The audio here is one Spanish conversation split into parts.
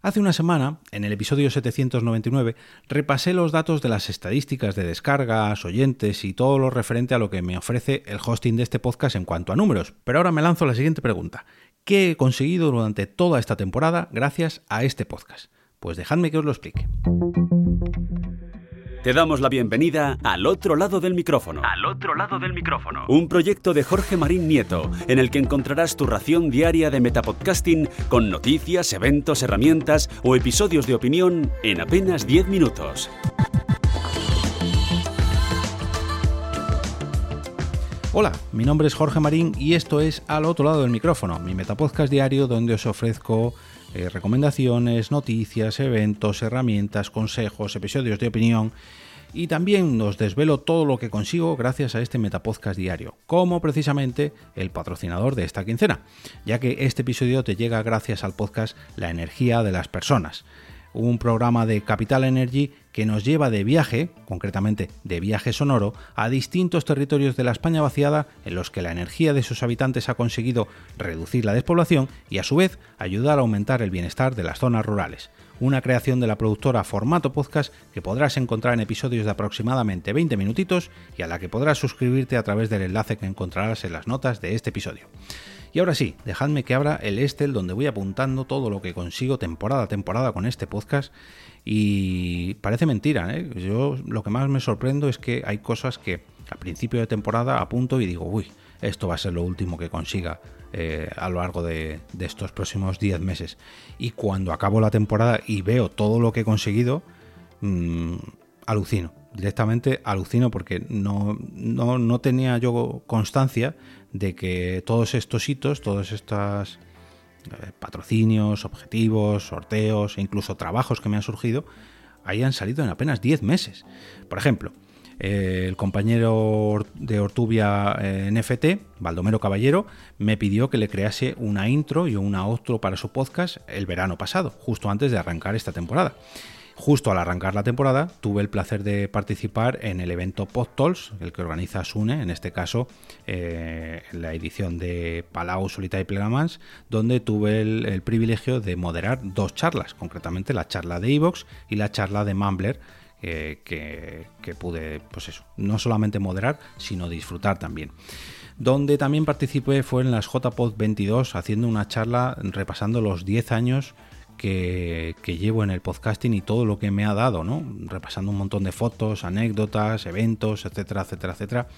Hace una semana, en el episodio 799, repasé los datos de las estadísticas de descargas, oyentes y todo lo referente a lo que me ofrece el hosting de este podcast en cuanto a números. Pero ahora me lanzo la siguiente pregunta. ¿Qué he conseguido durante toda esta temporada gracias a este podcast? Pues dejadme que os lo explique. Te damos la bienvenida al otro lado del micrófono. Al otro lado del micrófono. Un proyecto de Jorge Marín Nieto, en el que encontrarás tu ración diaria de metapodcasting con noticias, eventos, herramientas o episodios de opinión en apenas 10 minutos. Hola, mi nombre es Jorge Marín y esto es Al otro lado del micrófono, mi metapodcast diario donde os ofrezco eh, recomendaciones, noticias, eventos, herramientas, consejos, episodios de opinión. Y también os desvelo todo lo que consigo gracias a este Metapodcast diario, como precisamente el patrocinador de esta quincena, ya que este episodio te llega gracias al podcast La energía de las personas un programa de Capital Energy que nos lleva de viaje, concretamente de viaje sonoro, a distintos territorios de la España vaciada en los que la energía de sus habitantes ha conseguido reducir la despoblación y a su vez ayudar a aumentar el bienestar de las zonas rurales. Una creación de la productora Formato Podcast que podrás encontrar en episodios de aproximadamente 20 minutitos y a la que podrás suscribirte a través del enlace que encontrarás en las notas de este episodio. Y ahora sí, dejadme que abra el Excel donde voy apuntando todo lo que consigo temporada a temporada con este podcast. Y parece mentira, ¿eh? Yo lo que más me sorprendo es que hay cosas que al principio de temporada apunto y digo, uy, esto va a ser lo último que consiga eh, a lo largo de, estos próximos 10 meses. Y cuando acabo la temporada y veo todo lo que he conseguido, mm, alucino. Directamente alucino porque no, no, no tenía yo constancia de que todos estos hitos, todos estos eh, patrocinios, objetivos, sorteos e incluso trabajos que me han surgido hayan salido en apenas 10 meses. Por ejemplo, eh, el compañero de Ortubia eh, NFT, Baldomero Caballero, me pidió que le crease una intro y una outro para su podcast el verano pasado, justo antes de arrancar esta temporada. Justo al arrancar la temporada tuve el placer de participar en el evento PodTools, el que organiza Sune, en este caso eh, la edición de Palau Solita y Plegamans, donde tuve el, privilegio de moderar dos charlas, concretamente la charla de Evox y la charla de Mumbler, eh, que, que, pude, pues eso, no solamente moderar, sino disfrutar también. Donde también participé fue en las JPod 22 haciendo una charla repasando los 10 años que, llevo en el podcasting y todo lo que me ha dado, ¿no? Repasando un montón de fotos, anécdotas, eventos, etcétera, etcétera, etcétera.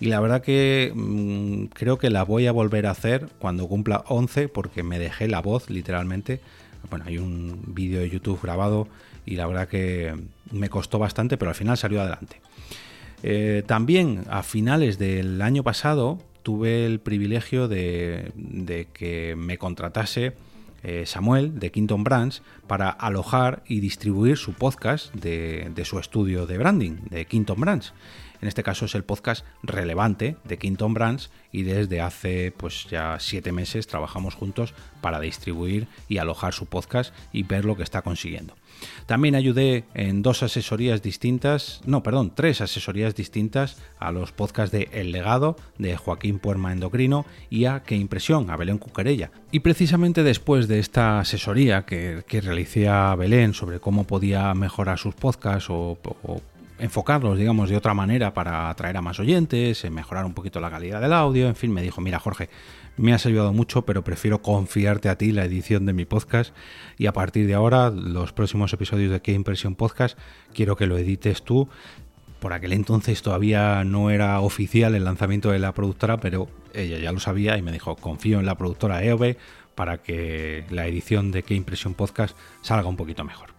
Y la verdad que mm, creo que la voy a volver a hacer cuando cumpla 11 porque me dejé la voz literalmente. Bueno, hay un vídeo de YouTube grabado y la verdad que me costó bastante, pero al final salió adelante. Eh, también a finales del año pasado tuve el privilegio de, de que me contratase eh, Samuel de Quinton Brands para alojar y distribuir su podcast de, su estudio de branding, de Quinton Brands. En este caso es el podcast relevante de Quinton Brands y desde hace pues ya siete meses trabajamos juntos para distribuir y alojar su podcast y ver lo que está consiguiendo. También ayudé en dos asesorías distintas, no, perdón, tres asesorías distintas a los podcasts de El Legado, de Joaquín Puerma Endocrino y a Qué Impresión, a Belén Cucarella. Y precisamente después de esta asesoría que, realicé a Belén sobre cómo podía mejorar sus podcasts o, o enfocarlos, digamos, de otra manera para atraer a más oyentes, mejorar un poquito la calidad del audio, en fin, me dijo, mira Jorge, me has ayudado mucho, pero prefiero confiarte a ti la edición de mi podcast y a partir de ahora, los próximos episodios de Qué Impresión Podcast, quiero que lo edites tú. Por aquel entonces todavía no era oficial el lanzamiento de la productora, pero ella ya lo sabía y me dijo, confío en la productora EOB para que la edición de Qué Impresión Podcast salga un poquito mejor.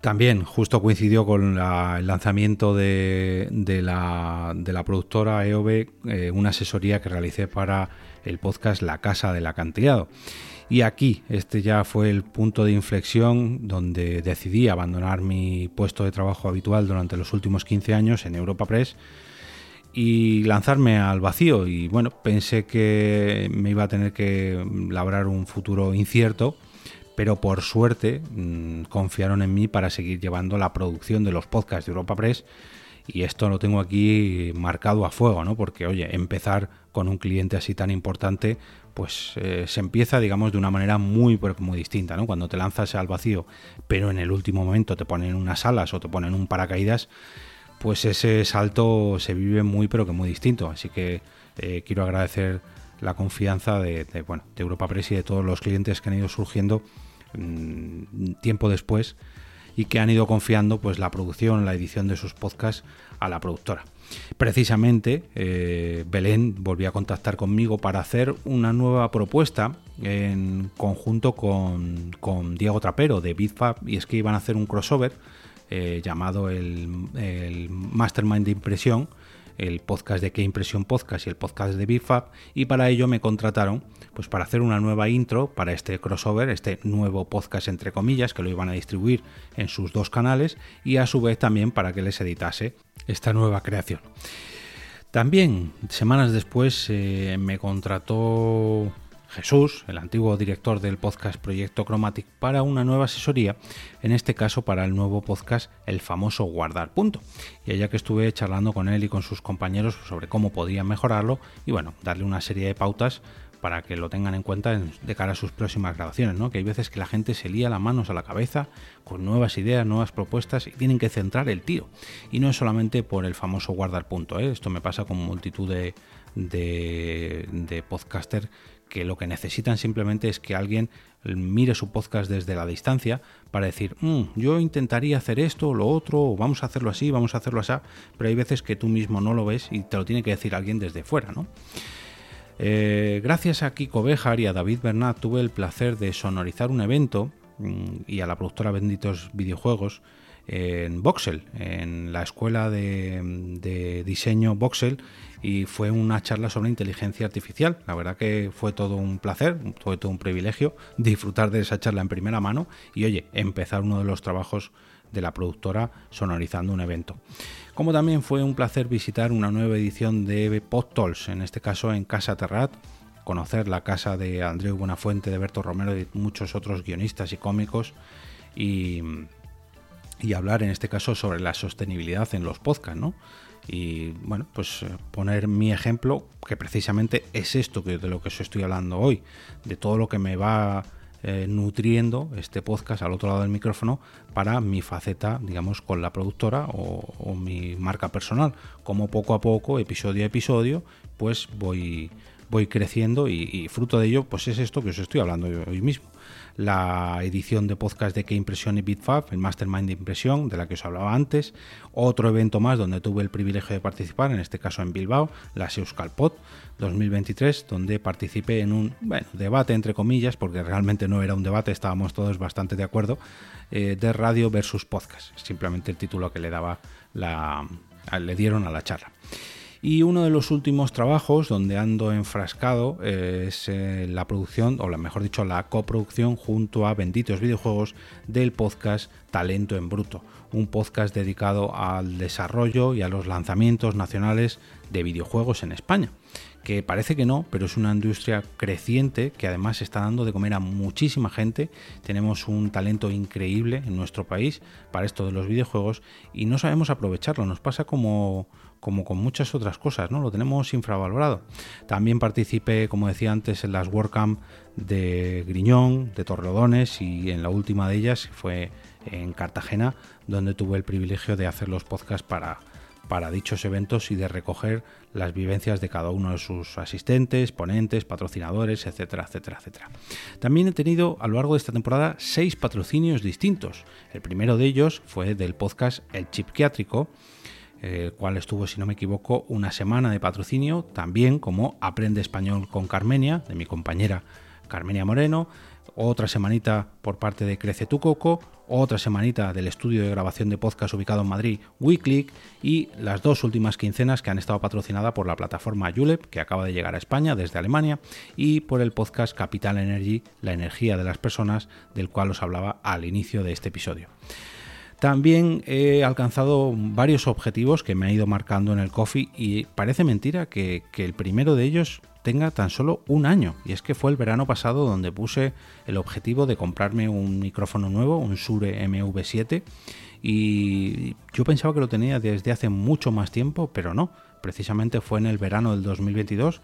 También justo coincidió con el lanzamiento de, la, productora EOB eh, una asesoría que realicé para el podcast La Casa del Acantilado. Y aquí, este ya fue el punto de inflexión donde decidí abandonar mi puesto de trabajo habitual durante los últimos 15 años en Europa Press y lanzarme al vacío. Y bueno, pensé que me iba a tener que labrar un futuro incierto pero por suerte mm, confiaron en mí para seguir llevando la producción de los podcasts de Europa Press y esto lo tengo aquí marcado a fuego, ¿no? Porque, oye, empezar con un cliente así tan importante, pues eh, se empieza, digamos, de una manera muy, muy distinta, ¿no? Cuando te lanzas al vacío, pero en el último momento te ponen unas alas o te ponen un paracaídas, pues ese salto se vive muy, pero que muy distinto. Así que eh, quiero agradecer la confianza de, bueno, de Europa Press y de todos los clientes que han ido surgiendo mm, tiempo después y que han ido confiando pues la producción, la edición de sus podcasts a la productora. Precisamente, eh, Belén volvió a contactar conmigo para hacer una nueva propuesta en conjunto con, Diego Trapero de BitFab y es que iban a hacer un crossover eh, llamado el, el Mastermind de Impresión el podcast de Qué Impresión Podcast y el podcast de BitFab y para ello me contrataron pues para hacer una nueva intro para este crossover, este nuevo podcast entre comillas que lo iban a distribuir en sus dos canales y a su vez también para que les editase esta nueva creación. También semanas después eh, me contrató Jesús, el antiguo director del podcast Proyecto Chromatic, para una nueva asesoría, en este caso para el nuevo podcast El famoso Guardar Punto. Y allá que estuve charlando con él y con sus compañeros sobre cómo podían mejorarlo y bueno, darle una serie de pautas para que lo tengan en cuenta de cara a sus próximas grabaciones, ¿no? Que hay veces que la gente se lía las manos a la cabeza con nuevas ideas, nuevas propuestas y tienen que centrar el tiro. Y no es solamente por el famoso guardar punto, ¿eh? Esto me pasa con multitud de, de, de podcaster que lo que necesitan simplemente es que alguien mire su podcast desde la distancia para decir, mm, yo intentaría hacer esto o lo otro, o vamos a hacerlo así, vamos a hacerlo así, pero hay veces que tú mismo no lo ves y te lo tiene que decir alguien desde fuera, ¿no? Eh, gracias a Kiko Bejar y a David Bernat tuve el placer de sonorizar un evento mm, y a la productora Benditos Videojuegos en Voxel, en la escuela de, diseño Voxel y fue una charla sobre inteligencia artificial. La verdad que fue todo un placer, fue todo un privilegio disfrutar de esa charla en primera mano y oye, empezar uno de los trabajos de la productora sonorizando un evento. Como también fue un placer visitar una nueva edición de PodTools, en este caso en Casa Terrat, conocer la casa de Andreu Buenafuente, de Berto Romero y muchos otros guionistas y cómicos y, y hablar en este caso sobre la sostenibilidad en los podcasts, ¿no? y bueno, pues eh, poner mi ejemplo, que precisamente es esto que, de lo que os estoy hablando hoy, de todo lo que me va eh, nutriendo este podcast al otro lado del micrófono para mi faceta, digamos, con la productora o, mi marca personal, como poco a poco, episodio a episodio, pues voy, voy creciendo y, y fruto de ello, pues es esto que os estoy hablando hoy mismo la edición de podcast de Que Impresión y BitFab, el Mastermind de Impresión, de la que os hablaba antes, otro evento más donde tuve el privilegio de participar, en este caso en Bilbao, la Pod 2023, donde participé en un debate entre comillas, porque realmente no era un debate, estábamos todos bastante de acuerdo, eh, de radio versus podcast, simplemente el título que le daba la, le dieron a la charla. Y uno de los últimos trabajos donde ando enfrascado eh, es eh, la producción, o mejor dicho, la coproducción junto a Benditos Videojuegos del podcast Talento en Bruto, un podcast dedicado al desarrollo y a los lanzamientos nacionales de videojuegos en España que parece que no, pero es una industria creciente que además está dando de comer a muchísima gente. Tenemos un talento increíble en nuestro país para esto de los videojuegos y no sabemos aprovecharlo. Nos pasa como, como con muchas otras cosas, ¿no? Lo tenemos infravalorado. También participé, como decía antes, en las WordCamp de Griñón, de Torredones y en la última de ellas fue en Cartagena, donde tuve el privilegio de hacer los podcasts para, para dichos eventos y de recoger las vivencias de cada uno de sus asistentes, ponentes, patrocinadores, etcétera, etcétera, etcétera. También he tenido a lo largo de esta temporada seis patrocinios distintos. El primero de ellos fue del podcast El Chipquiátrico, el cual estuvo, si no me equivoco, una semana de patrocinio, también como Aprende Español con Carmenia, de mi compañera Carmenia Moreno, otra semanita por parte de Crece tu Coco, otra semanita del estudio de grabación de podcast ubicado en Madrid, WeClick, y las dos últimas quincenas que han estado patrocinadas por la plataforma Julep, que acaba de llegar a España desde Alemania, y por el podcast Capital Energy, la energía de las personas, del cual os hablaba al inicio de este episodio. También he alcanzado varios objetivos que me ha ido marcando en el coffee y parece mentira que, el primero de ellos tenga tan solo un año. Y es que fue el verano pasado donde puse el objetivo de comprarme un micrófono nuevo, un Sure MV7. Y yo pensaba que lo tenía desde hace mucho más tiempo, pero no. precisamente fue en el verano del 2022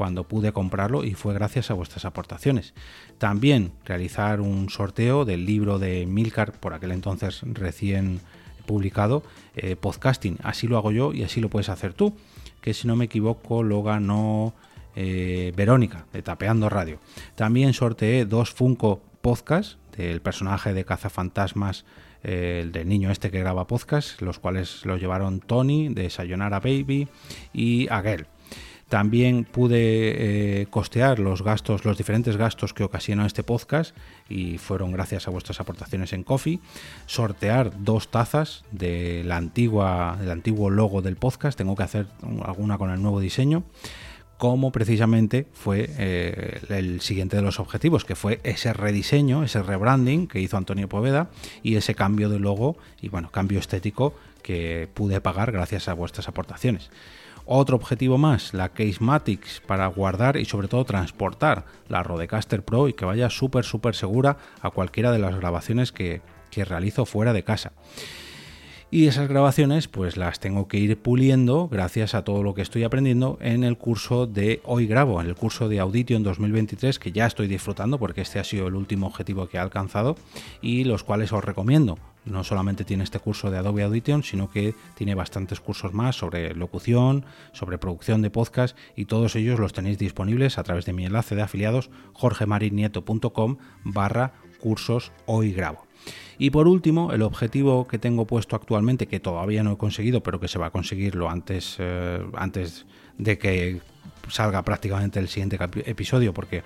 cuando pude comprarlo y fue gracias a vuestras aportaciones. También realizar un sorteo del libro de Milcar, por aquel entonces recién publicado, eh, podcasting. Así lo hago yo y así lo puedes hacer tú, que si no me equivoco lo ganó eh, Verónica de Tapeando Radio. También sorteé dos Funko Podcast del personaje de Cazafantasmas eh, el del niño este que graba podcast, los cuales lo llevaron Tony de Sayonara Baby y Aguel. También pude eh, costear los gastos, los diferentes gastos que ocasionó este podcast y fueron gracias a vuestras aportaciones en Coffee. Sortear dos tazas antigua, del antiguo logo del podcast. Tengo que hacer alguna con el nuevo diseño como precisamente fue eh, el siguiente de los objetivos, que fue ese rediseño, ese rebranding que hizo Antonio Poveda y ese cambio de logo y bueno, cambio estético que pude pagar gracias a vuestras aportaciones. Otro objetivo más, la Casematics para guardar y sobre todo transportar la Rodecaster Pro y que vaya súper súper segura a cualquiera de las grabaciones que, que realizo fuera de casa. Y esas grabaciones pues las tengo que ir puliendo gracias a todo lo que estoy aprendiendo en el curso de Hoy Grabo, en el curso de Audition 2023 que ya estoy disfrutando porque este ha sido el último objetivo que he alcanzado y los cuales os recomiendo. No solamente tiene este curso de Adobe Audition, sino que tiene bastantes cursos más sobre locución, sobre producción de podcast y todos ellos los tenéis disponibles a través de mi enlace de afiliados jorgemarinieto.com barra cursos Hoy Grabo. Y por último, el objetivo que tengo puesto actualmente, que todavía no he conseguido, pero que se va a conseguir lo antes, eh, antes de que salga prácticamente el siguiente episodio, porque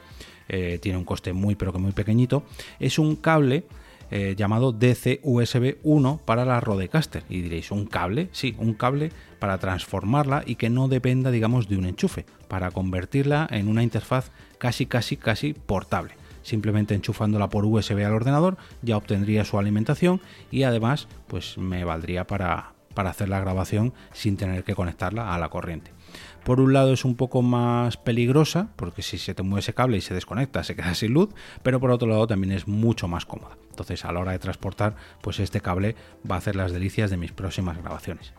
eh, tiene un coste muy pero que muy pequeñito, es un cable eh, llamado DC USB 1 para la Rodecaster. Y diréis, ¿un cable? Sí, un cable para transformarla y que no dependa, digamos, de un enchufe, para convertirla en una interfaz casi, casi, casi portable simplemente enchufándola por USB al ordenador ya obtendría su alimentación y además pues me valdría para, para hacer la grabación sin tener que conectarla a la corriente. Por un lado es un poco más peligrosa, porque si se te mueve ese cable y se desconecta, se queda sin luz, pero por otro lado también es mucho más cómoda. Entonces a la hora de transportar, pues este cable va a hacer las delicias de mis próximas grabaciones.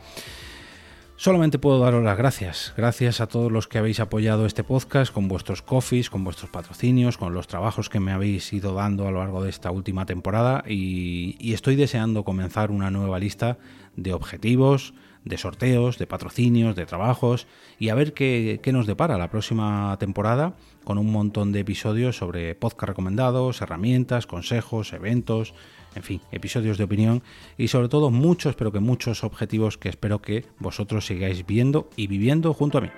Solamente puedo daros las gracias. Gracias a todos los que habéis apoyado este podcast con vuestros coffees, con vuestros patrocinios, con los trabajos que me habéis ido dando a lo largo de esta última temporada y, estoy deseando comenzar una nueva lista de objetivos, de sorteos, de patrocinios, de trabajos y a ver qué, qué nos depara la próxima temporada con un montón de episodios sobre podcast recomendados, herramientas, consejos, eventos, en fin, episodios de opinión y sobre todo muchos, pero que muchos objetivos que espero que vosotros sigáis viendo y viviendo junto a mí.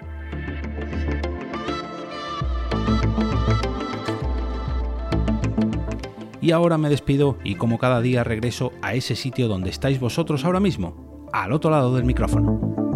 Y ahora me despido y como cada día regreso a ese sitio donde estáis vosotros ahora mismo, al otro lado del micrófono.